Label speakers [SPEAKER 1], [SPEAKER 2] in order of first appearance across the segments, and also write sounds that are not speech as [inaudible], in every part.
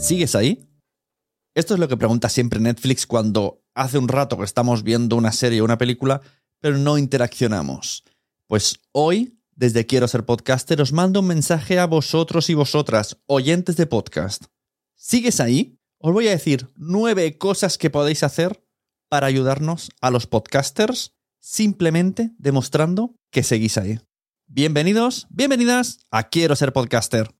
[SPEAKER 1] ¿Sigues ahí? Esto es lo que pregunta siempre Netflix cuando hace un rato que estamos viendo una serie o una película, pero no interaccionamos. Pues hoy, desde Quiero ser podcaster, os mando un mensaje a vosotros y vosotras, oyentes de podcast. ¿Sigues ahí? Os voy a decir nueve cosas que podéis hacer para ayudarnos a los podcasters, simplemente demostrando que seguís ahí. Bienvenidos, bienvenidas a Quiero ser podcaster.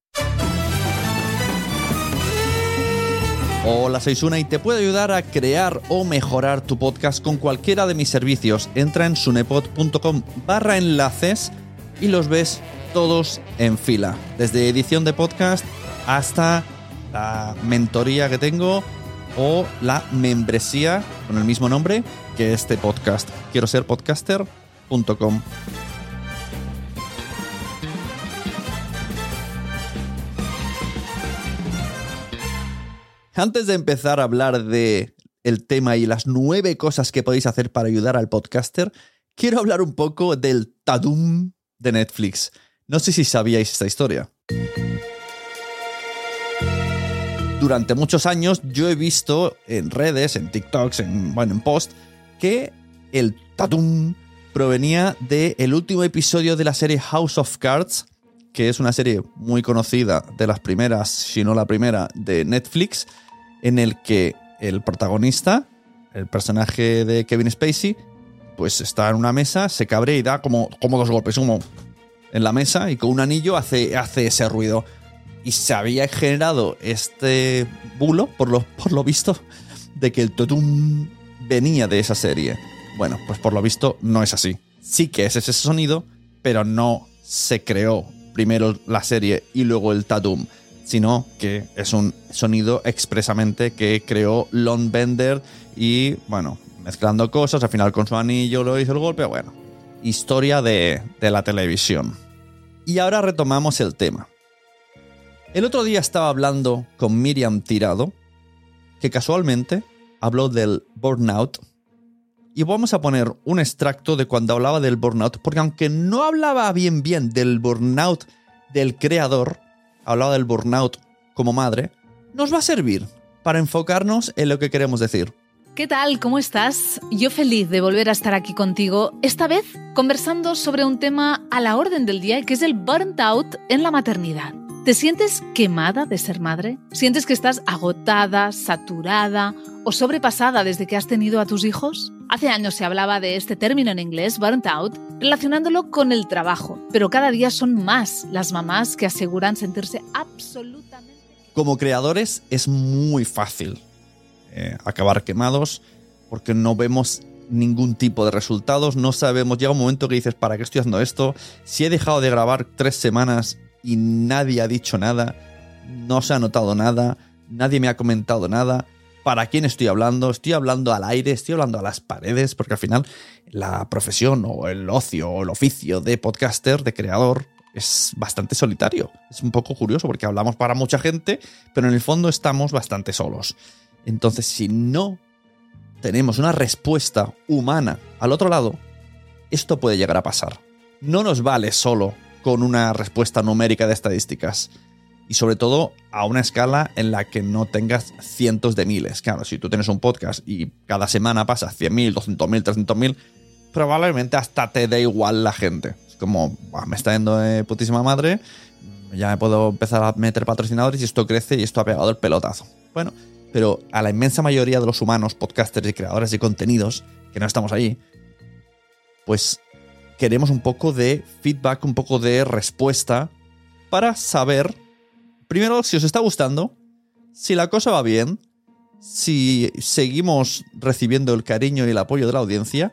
[SPEAKER 1] Hola, soy Suna y te puedo ayudar a crear o mejorar tu podcast con cualquiera de mis servicios. Entra en sunepod.com barra enlaces y los ves todos en fila. Desde edición de podcast hasta la mentoría que tengo o la membresía con el mismo nombre que este podcast. Quiero ser podcaster.com. Antes de empezar a hablar de el tema y las nueve cosas que podéis hacer para ayudar al podcaster, quiero hablar un poco del Tadum de Netflix. No sé si sabíais esta historia. Durante muchos años yo he visto en redes, en TikToks, en, bueno, en que el Tadum provenía del último episodio de la serie House of Cards, que es una serie muy conocida, de las primeras, si no la primera, de Netflix, en el que el protagonista, el personaje de Kevin Spacey, pues está en una mesa, se cabrea y da como, como dos golpes, como en la mesa, y con un anillo hace, hace ese ruido. Y se había generado este bulo, por lo, por lo visto, de que el totum venía de esa serie. Bueno, pues por lo visto no es así. Sí que es ese sonido, pero no se creó primero la serie y luego el tatum, sino que es un sonido expresamente que creó Lon Bender y, bueno, mezclando cosas, al final con su anillo lo hizo el golpe, bueno, historia de, de la televisión. Y ahora retomamos el tema. El otro día estaba hablando con Miriam Tirado, que casualmente habló del burnout. Y vamos a poner un extracto de cuando hablaba del burnout, porque aunque no hablaba bien bien del burnout del creador, hablaba del burnout como madre, nos va a servir para enfocarnos en lo que queremos decir.
[SPEAKER 2] ¿Qué tal? ¿Cómo estás? Yo feliz de volver a estar aquí contigo, esta vez conversando sobre un tema a la orden del día, que es el burnt out en la maternidad. ¿Te sientes quemada de ser madre? ¿Sientes que estás agotada, saturada o sobrepasada desde que has tenido a tus hijos? Hace años se hablaba de este término en inglés, burnt out, relacionándolo con el trabajo, pero cada día son más las mamás que aseguran sentirse absolutamente...
[SPEAKER 1] Como creadores es muy fácil eh, acabar quemados porque no vemos ningún tipo de resultados, no sabemos, llega un momento que dices, ¿para qué estoy haciendo esto? Si he dejado de grabar tres semanas y nadie ha dicho nada, no se ha notado nada, nadie me ha comentado nada, para quién estoy hablando, estoy hablando al aire, estoy hablando a las paredes, porque al final la profesión o el ocio o el oficio de podcaster, de creador, es bastante solitario. Es un poco curioso porque hablamos para mucha gente, pero en el fondo estamos bastante solos. Entonces, si no tenemos una respuesta humana al otro lado, esto puede llegar a pasar. No nos vale solo con una respuesta numérica de estadísticas. Y sobre todo a una escala en la que no tengas cientos de miles. Claro, si tú tienes un podcast y cada semana pasas 100.000, 200.000, 300.000, probablemente hasta te dé igual la gente. Es como, me está yendo de putísima madre, ya me puedo empezar a meter patrocinadores y esto crece y esto ha pegado el pelotazo. Bueno, pero a la inmensa mayoría de los humanos, podcasters y creadores de contenidos, que no estamos ahí, pues queremos un poco de feedback, un poco de respuesta para saber, primero, si os está gustando, si la cosa va bien, si seguimos recibiendo el cariño y el apoyo de la audiencia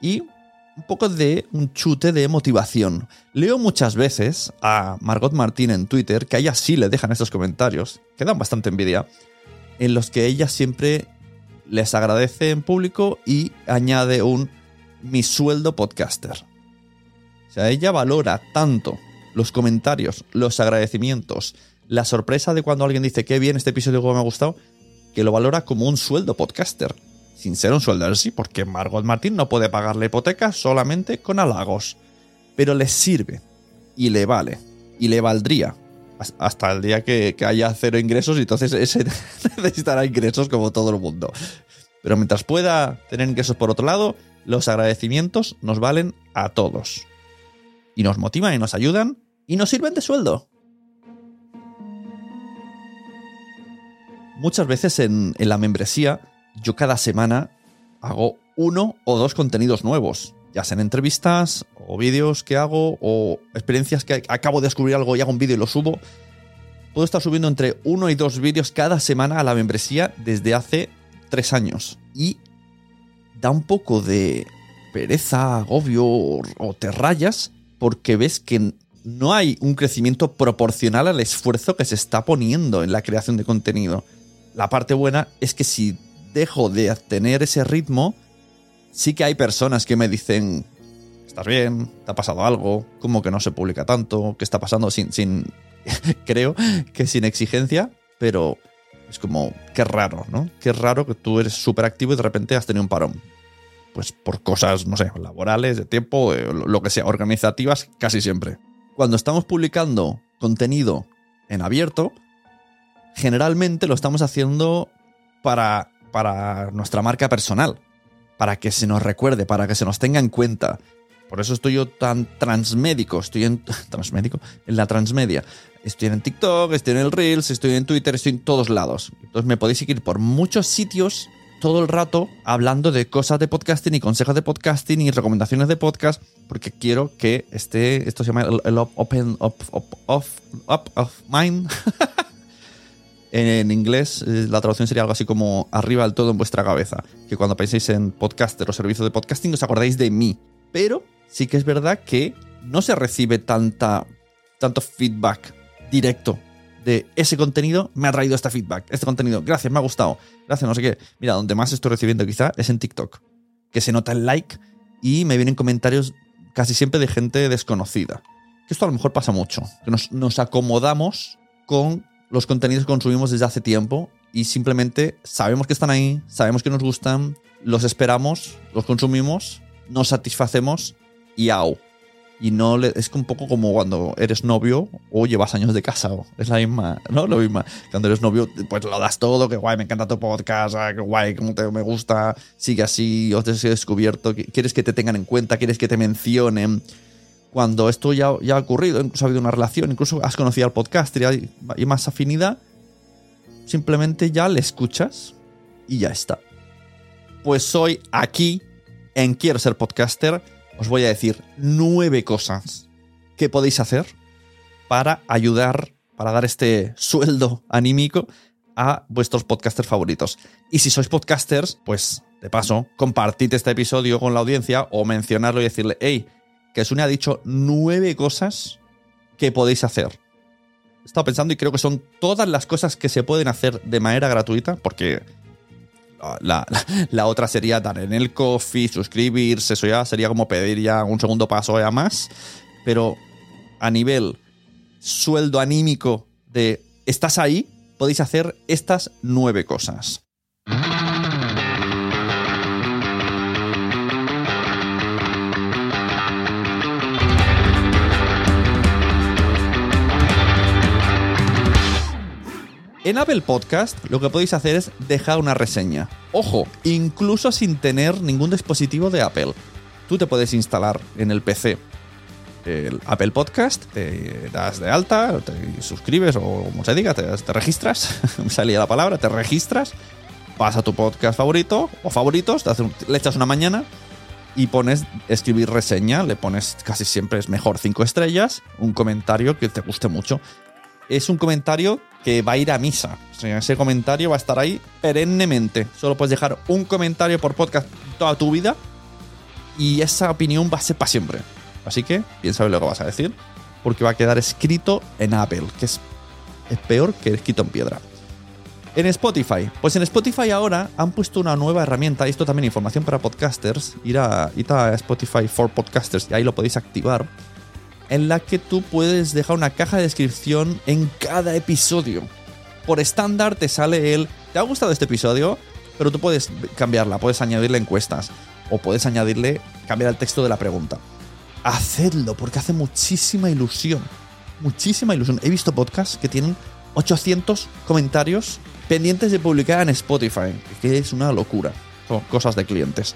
[SPEAKER 1] y un poco de un chute de motivación. Leo muchas veces a Margot Martín en Twitter, que a ella sí le dejan estos comentarios, que dan bastante envidia, en los que ella siempre les agradece en público y añade un mi sueldo podcaster. O sea, ella valora tanto los comentarios, los agradecimientos, la sorpresa de cuando alguien dice qué bien este episodio me ha gustado, que lo valora como un sueldo podcaster. Sin ser un sueldo sí, porque Margot Martín no puede pagar la hipoteca solamente con halagos. Pero le sirve y le vale y le valdría hasta el día que, haya cero ingresos y entonces ese [laughs] necesitará ingresos como todo el mundo. Pero mientras pueda tener ingresos por otro lado, los agradecimientos nos valen a todos y nos motivan y nos ayudan y nos sirven de sueldo. Muchas veces en, la membresía yo cada semana hago uno o dos contenidos nuevos, ya sean entrevistas o vídeos que hago o experiencias que acabo de descubrir algo y hago un vídeo y lo subo. Puedo estar subiendo entre uno y dos vídeos cada semana a la membresía desde hace tres años. Y da un poco de pereza, agobio o te rayas porque ves que no hay un crecimiento proporcional al esfuerzo que se está poniendo en la creación de contenido. La parte buena es que si dejo de tener ese ritmo, sí que hay personas que me dicen, ¿estás bien? ¿Te ha pasado algo? ¿Cómo que no se publica tanto? ¿Qué está pasando? Sin, sin [laughs] creo que sin exigencia, pero es como, qué raro, ¿no? Qué raro que tú eres súper activo y de repente has tenido un parón pues por cosas, no sé, laborales, de tiempo, lo que sea, organizativas, casi siempre. Cuando estamos publicando contenido en abierto, generalmente lo estamos haciendo para, para nuestra marca personal, para que se nos recuerde, para que se nos tenga en cuenta. Por eso estoy yo tan transmédico, estoy en [laughs] transmédico, en la transmedia. Estoy en TikTok, estoy en el Reels, estoy en Twitter, estoy en todos lados. Entonces me podéis seguir por muchos sitios todo el rato hablando de cosas de podcasting y consejos de podcasting y recomendaciones de podcast, porque quiero que esté, esto se llama el, Open Up of Mind. [laughs] en inglés, eh, la traducción sería algo así como arriba del todo en vuestra cabeza. Que cuando penséis en podcaster o servicios de podcasting os acordáis de mí. Pero sí que es verdad que no se recibe tanta, tanto feedback directo de ese contenido me ha traído este feedback, este contenido, gracias, me ha gustado, gracias, no sé qué. Mira, donde más estoy recibiendo quizá es en TikTok, que se nota el like y me vienen comentarios casi siempre de gente desconocida. Que esto a lo mejor pasa mucho, que nos, nos acomodamos con los contenidos que consumimos desde hace tiempo y simplemente sabemos que están ahí, sabemos que nos gustan, los esperamos, los consumimos, nos satisfacemos y au y no le, es un poco como cuando eres novio o llevas años de casado. Es la misma, ¿no? Lo mismo. Cuando eres novio, pues lo das todo, que guay, me encanta tu podcast, ah, que guay, como te, me gusta, sigue así, os he descubierto, quieres que te tengan en cuenta, quieres que te mencionen. Cuando esto ya, ya ha ocurrido, incluso ha habido una relación, incluso has conocido al podcast y hay, más afinidad, simplemente ya le escuchas y ya está. Pues soy aquí en Quiero ser podcaster os voy a decir nueve cosas que podéis hacer para ayudar, para dar este sueldo anímico a vuestros podcasters favoritos. Y si sois podcasters, pues de paso, compartid este episodio con la audiencia o mencionarlo y decirle, hey, que Sune ha dicho nueve cosas que podéis hacer. He estado pensando y creo que son todas las cosas que se pueden hacer de manera gratuita, porque La, la- otra sería dar en el coffee, suscribirse, eso ya sería como pedir ya un segundo paso ya más. Pero a nivel sueldo anímico de estás ahí, podéis hacer estas nueve cosas. En Apple Podcast lo que podéis hacer es dejar una reseña. Ojo, incluso sin tener ningún dispositivo de Apple. Tú te puedes instalar en el PC el Apple Podcast, te das de alta, te suscribes o como se diga, te, te registras, [laughs] me salía la palabra, te registras, vas a tu podcast favorito o favoritos, te hace un- le echas una mañana y pones escribir reseña, le pones casi siempre es mejor cinco estrellas, un comentario que te guste mucho. Es un comentario que va a ir a misa. O sea, ese comentario va a estar ahí perennemente. Solo puedes dejar un comentario por podcast toda tu vida y esa opinión va a ser para siempre. Así que piensa lo que vas a decir, porque va a quedar escrito en Apple, que es, es peor que escrito en piedra. En Spotify, pues en Spotify ahora han puesto una nueva herramienta, esto también información para podcasters, ir a, ir a Spotify for Podcasters y ahí lo podéis activar, en la que tú puedes dejar una caja de descripción en cada episodio. Por estándar te sale el, ¿te ha gustado este episodio? Pero tú puedes cambiarla, puedes añadirle encuestas o puedes añadirle, cambiar el texto de la pregunta. Hacedlo porque hace muchísima ilusión. Muchísima ilusión. He visto podcasts que tienen 800 comentarios pendientes de publicar en Spotify, que es una locura. Son cosas de clientes.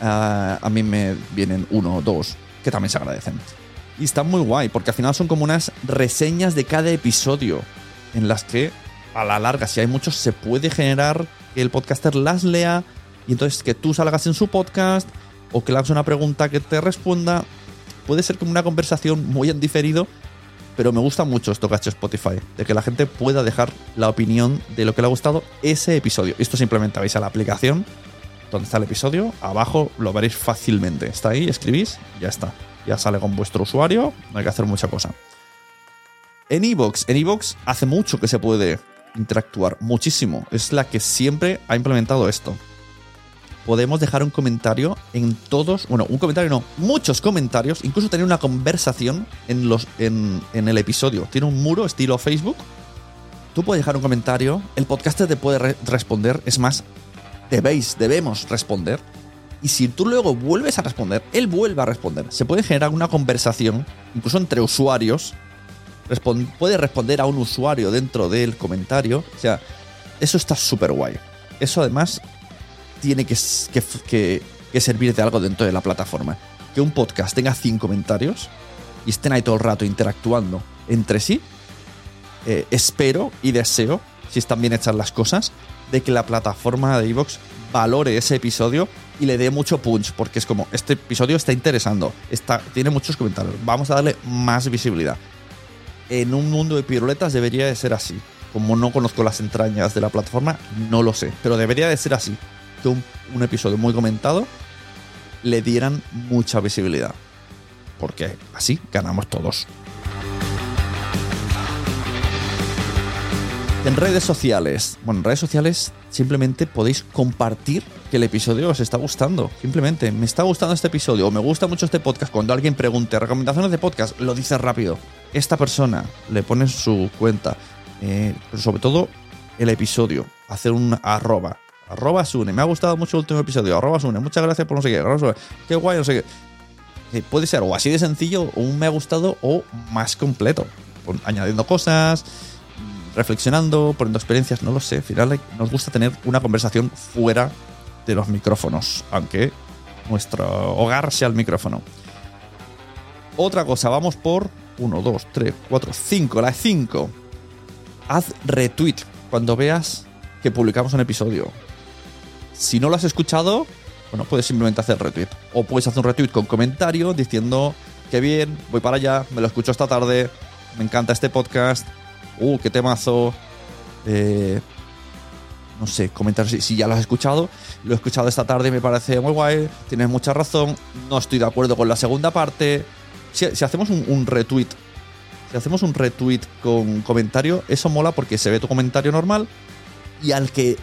[SPEAKER 1] Ah, a mí me vienen uno o dos, que también se agradecen. Y está muy guay, porque al final son como unas reseñas de cada episodio, en las que a la larga, si hay muchos, se puede generar que el podcaster las lea y entonces que tú salgas en su podcast o que le hagas una pregunta que te responda. Puede ser como una conversación muy en diferido, pero me gusta mucho esto que Spotify, de que la gente pueda dejar la opinión de lo que le ha gustado ese episodio. Esto simplemente vais a la aplicación donde está el episodio, abajo lo veréis fácilmente. Está ahí, escribís, ya está. Ya sale con vuestro usuario, no hay que hacer mucha cosa. En Evox, en Evox hace mucho que se puede interactuar, muchísimo. Es la que siempre ha implementado esto. Podemos dejar un comentario en todos, bueno, un comentario no, muchos comentarios, incluso tener una conversación en, los, en, en el episodio. Tiene un muro estilo Facebook. Tú puedes dejar un comentario, el podcaster te puede re- responder, es más, debéis, debemos responder. Y si tú luego vuelves a responder, él vuelve a responder. Se puede generar una conversación, incluso entre usuarios. Puede responder a un usuario dentro del comentario. O sea, eso está súper guay. Eso además tiene que, que- que servir de algo dentro de la plataforma. Que un podcast tenga 100 comentarios y estén ahí todo el rato interactuando entre sí. eh, espero y deseo, si están bien hechas las cosas, de que la plataforma de Evox valore ese episodio y le dé mucho punch, porque es como, este episodio está interesando, está, tiene muchos comentarios, vamos a darle más visibilidad. En un mundo de piruletas debería de ser así. Como no conozco las entrañas de la plataforma, no lo sé, pero debería de ser así. Que un, un episodio muy comentado le dieran mucha visibilidad. Porque así ganamos todos. En redes sociales, bueno, en redes sociales simplemente podéis compartir que el episodio os está gustando. Simplemente, me está gustando este episodio o me gusta mucho este podcast. Cuando alguien pregunte recomendaciones de podcast, lo dices rápido. Esta persona le pone su cuenta, eh, pero sobre todo el episodio, hacer un arroba. Arroba Sune, me ha gustado mucho el último episodio. Arroba Sune, muchas gracias por no sé qué. qué guay, no sé qué. Eh, puede ser o así de sencillo, o un me ha gustado, o más completo. Añadiendo cosas, reflexionando, poniendo experiencias, no lo sé. Al final nos gusta tener una conversación fuera de los micrófonos, aunque nuestro hogar sea el micrófono. Otra cosa, vamos por 1, 2, 3, 4, 5, la 5. Haz retweet cuando veas que publicamos un episodio. Si no lo has escuchado, bueno, puedes simplemente hacer retweet. O puedes hacer un retweet con comentario diciendo que bien, voy para allá, me lo escucho esta tarde, me encanta este podcast, uh, qué temazo. Eh, no sé, comentar si, ya lo has escuchado. Lo he escuchado esta tarde, me parece muy guay, tienes mucha razón, no estoy de acuerdo con la segunda parte. Si, hacemos un, un retweet, si hacemos un retweet con comentario, eso mola porque se ve tu comentario normal y al que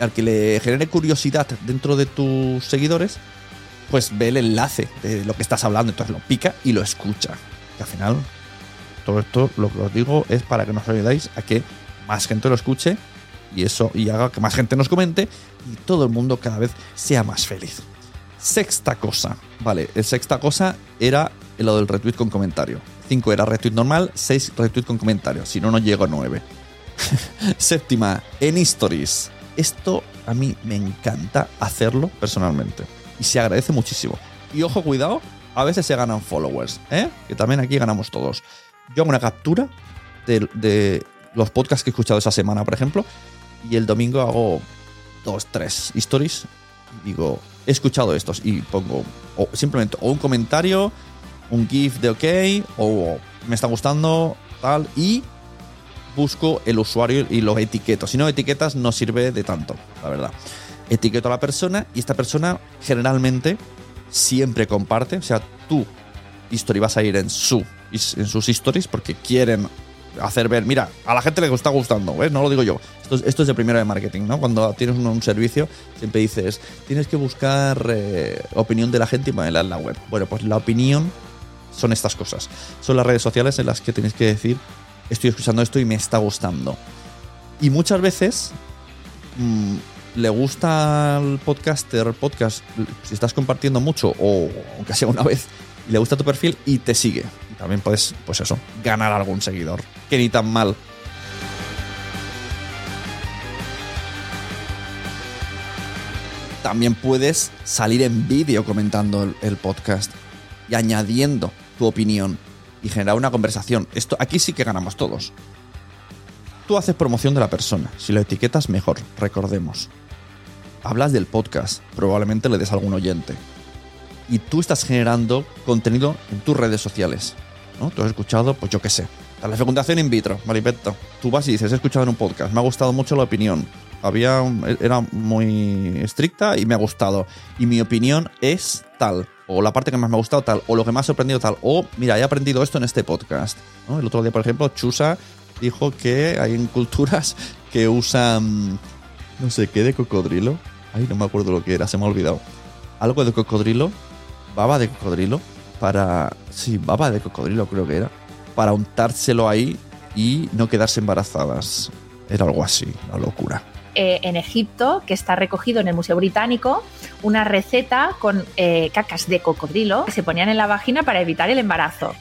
[SPEAKER 1] al que le genere curiosidad dentro de tus seguidores, pues ve el enlace de lo que estás hablando, entonces lo pica y lo escucha. Que al final, todo esto lo que os digo es para que nos ayudáis a que más gente lo escuche y eso y haga que más gente nos comente y todo el mundo cada vez sea más feliz. Sexta cosa, vale, el sexta cosa era lo del retweet con comentario. 5 era retweet normal, 6 retweet con comentario, si no, no llego a 9. [laughs] Séptima, en stories. Esto a mí me encanta hacerlo personalmente y se agradece muchísimo. Y ojo, cuidado, a veces se ganan followers, ¿eh? que también aquí ganamos todos. Yo hago una captura de, los podcasts que he escuchado esa semana, por ejemplo, y el domingo hago dos, tres stories digo, he escuchado estos y pongo simplemente o un comentario, un GIF de OK o me está gustando, tal, y busco el usuario y lo etiqueto. Si no etiquetas no sirve de tanto, la verdad. Etiqueto a la persona y esta persona generalmente siempre comparte, o sea, tu history vas a ir en su en sus stories porque quieren hacer ver, mira, a la gente le está gustando, ¿ves? No lo digo yo. Esto, esto es de primero de marketing, ¿no? Cuando tienes un, un servicio, siempre dices, tienes que buscar eh, opinión de la gente y ponerla en la web. Bueno, pues la opinión son estas cosas. Son las redes sociales en las que tenéis que decir, estoy escuchando esto y me está gustando. Y muchas veces mmm, le gusta al podcaster, podcast, si estás compartiendo mucho o aunque sea una vez, le gusta tu perfil y te sigue. También puedes, pues eso, ganar algún seguidor. Que ni tan mal. También puedes salir en vídeo comentando el, el podcast y añadiendo tu opinión y generar una conversación. Esto aquí sí que ganamos todos. Tú haces promoción de la persona. Si lo etiquetas, mejor. Recordemos. Hablas del podcast. Probablemente le des a algún oyente. Y tú estás generando contenido en tus redes sociales. ¿No? Tú has escuchado, pues yo qué sé. La fecundación in vitro, Maripetto. Tú vas y dices, he escuchado en un podcast, me ha gustado mucho la opinión. Había, era muy estricta y me ha gustado. Y mi opinión es tal o la parte que más me ha gustado tal, o lo que más ha sorprendido tal, o mira, he aprendido esto en este podcast. El otro día, por ejemplo, Chusa dijo que hay en culturas [laughs] que usan, no sé qué, de cocodrilo. Ay, no me acuerdo lo que era, se me ha olvidado. Algo de cocodrilo, baba de cocodrilo, para... Sí, baba de cocodrilo creo que era. Para untárselo ahí y no quedarse embarazadas. Era algo así, una locura
[SPEAKER 3] eh, en Egipto, que está recogido en el Museo Británico, una receta con eh, cacas de cocodrilo que se ponían en la vagina para evitar el embarazo.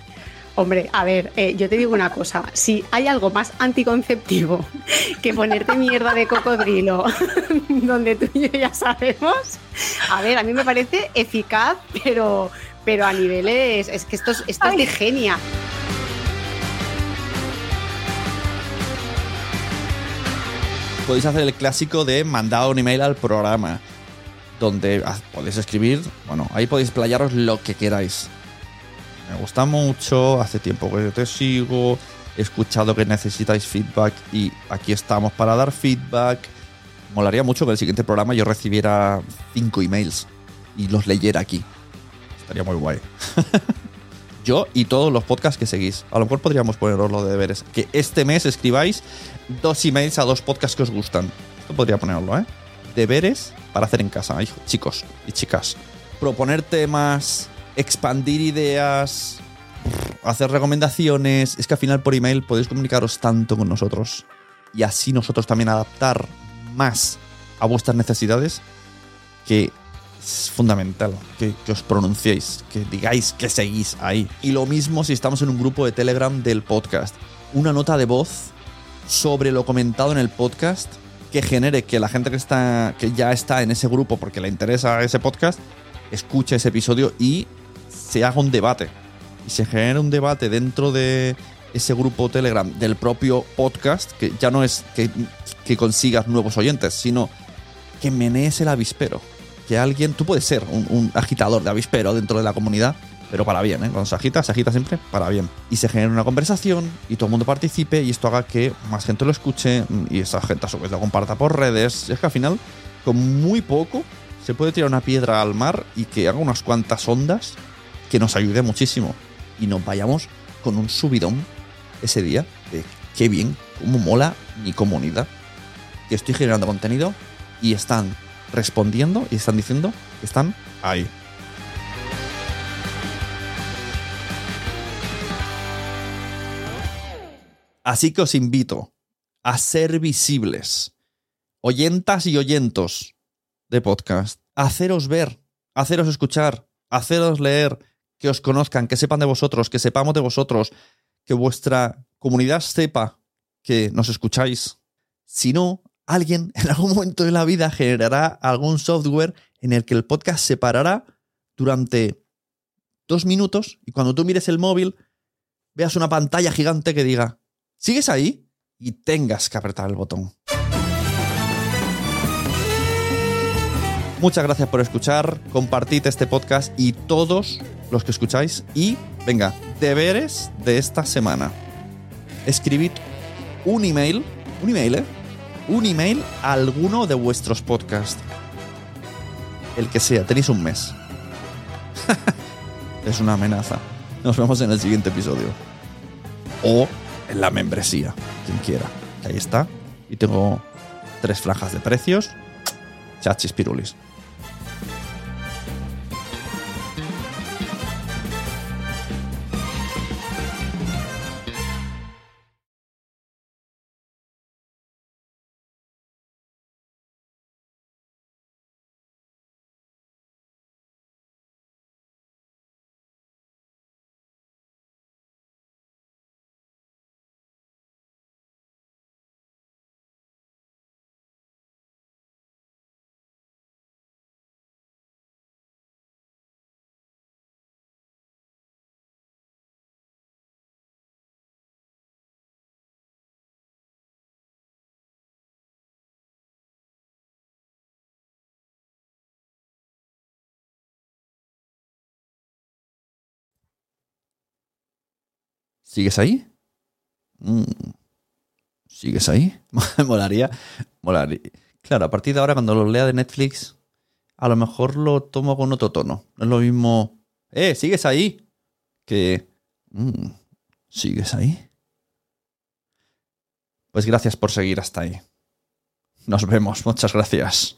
[SPEAKER 4] Hombre, a ver, eh, yo te digo una cosa, si hay algo más anticonceptivo [laughs] que ponerte mierda de cocodrilo, [laughs] donde tú y yo ya sabemos, a ver, a mí me parece eficaz, pero, pero a niveles, es que esto es, esto es de genia.
[SPEAKER 1] podéis hacer el clásico de mandar un email al programa, donde podéis escribir, bueno, ahí podéis playaros lo que queráis. Me gusta mucho, hace tiempo que te sigo, he escuchado que necesitáis feedback y aquí estamos para dar feedback. Molaría mucho que el siguiente programa yo recibiera cinco emails y los leyera aquí. Estaría muy guay. [laughs] yo y todos los podcasts que seguís. A lo mejor podríamos poneros lo de deberes. Que este mes escribáis dos emails a dos podcasts que os gustan. Esto podría ponerlo, ¿eh? Deberes para hacer en casa, hijo, chicos y chicas. Proponer temas, expandir ideas, hacer recomendaciones. Es que al final por email podéis comunicaros tanto con nosotros y así nosotros también adaptar más a vuestras necesidades que es fundamental que, os pronunciéis, que digáis que seguís ahí. Y lo mismo si estamos en un grupo de Telegram del podcast. Una nota de voz sobre lo comentado en el podcast que genere que la gente que, está, que ya está en ese grupo porque le interesa ese podcast escuche ese episodio y se haga un debate. Y se genere un debate dentro de ese grupo Telegram del propio podcast, que ya no es que, que consigas nuevos oyentes, sino que menees el avispero que alguien, tú puedes ser un, agitador de avispero dentro de la comunidad, pero para bien, ¿eh? Cuando se agita, se agita siempre para bien. Y se genera una conversación y todo el mundo participe y esto haga que más gente lo escuche y esa gente a su vez lo comparta por redes. Y es que al final, con muy poco, se puede tirar una piedra al mar y que haga unas cuantas ondas que nos ayude muchísimo. Y nos vayamos con un subidón ese día de qué bien, cómo mola mi comunidad. Que estoy generando contenido y están respondiendo y están diciendo que están ahí. Así que os invito a ser visibles, oyentas y oyentos de podcast, a haceros ver, a haceros escuchar, a haceros leer, que os conozcan, que sepan de vosotros, que sepamos de vosotros, que vuestra comunidad sepa que nos escucháis. Si no, alguien [laughs] en algún momento de la vida generará algún software en el que el podcast se parará durante dos minutos y cuando tú mires el móvil veas una pantalla gigante que diga, ¿sigues ahí? Y tengas que apretar el botón. Muchas gracias por escuchar, compartid este podcast y todos los que escucháis. Y venga, deberes de esta semana. Escribid un email, un email, ¿eh? Un email a alguno de vuestros podcasts. El que sea, tenéis un mes. [laughs] es una amenaza. Nos vemos en el siguiente episodio. O en la membresía, quien quiera. ahí está. Y tengo tres franjas de precios. Chachis pirulis. ¿Sigues ahí? Mm. ¿Sigues ahí? [laughs] molaría, molaría. Claro, a partir de ahora, cuando lo lea de Netflix, a lo mejor lo tomo con otro tono. No es lo mismo. ¡Eh! ¿Sigues ahí? Que. Mm, ¿Sigues ahí? Pues gracias por seguir hasta ahí. Nos vemos. Muchas gracias.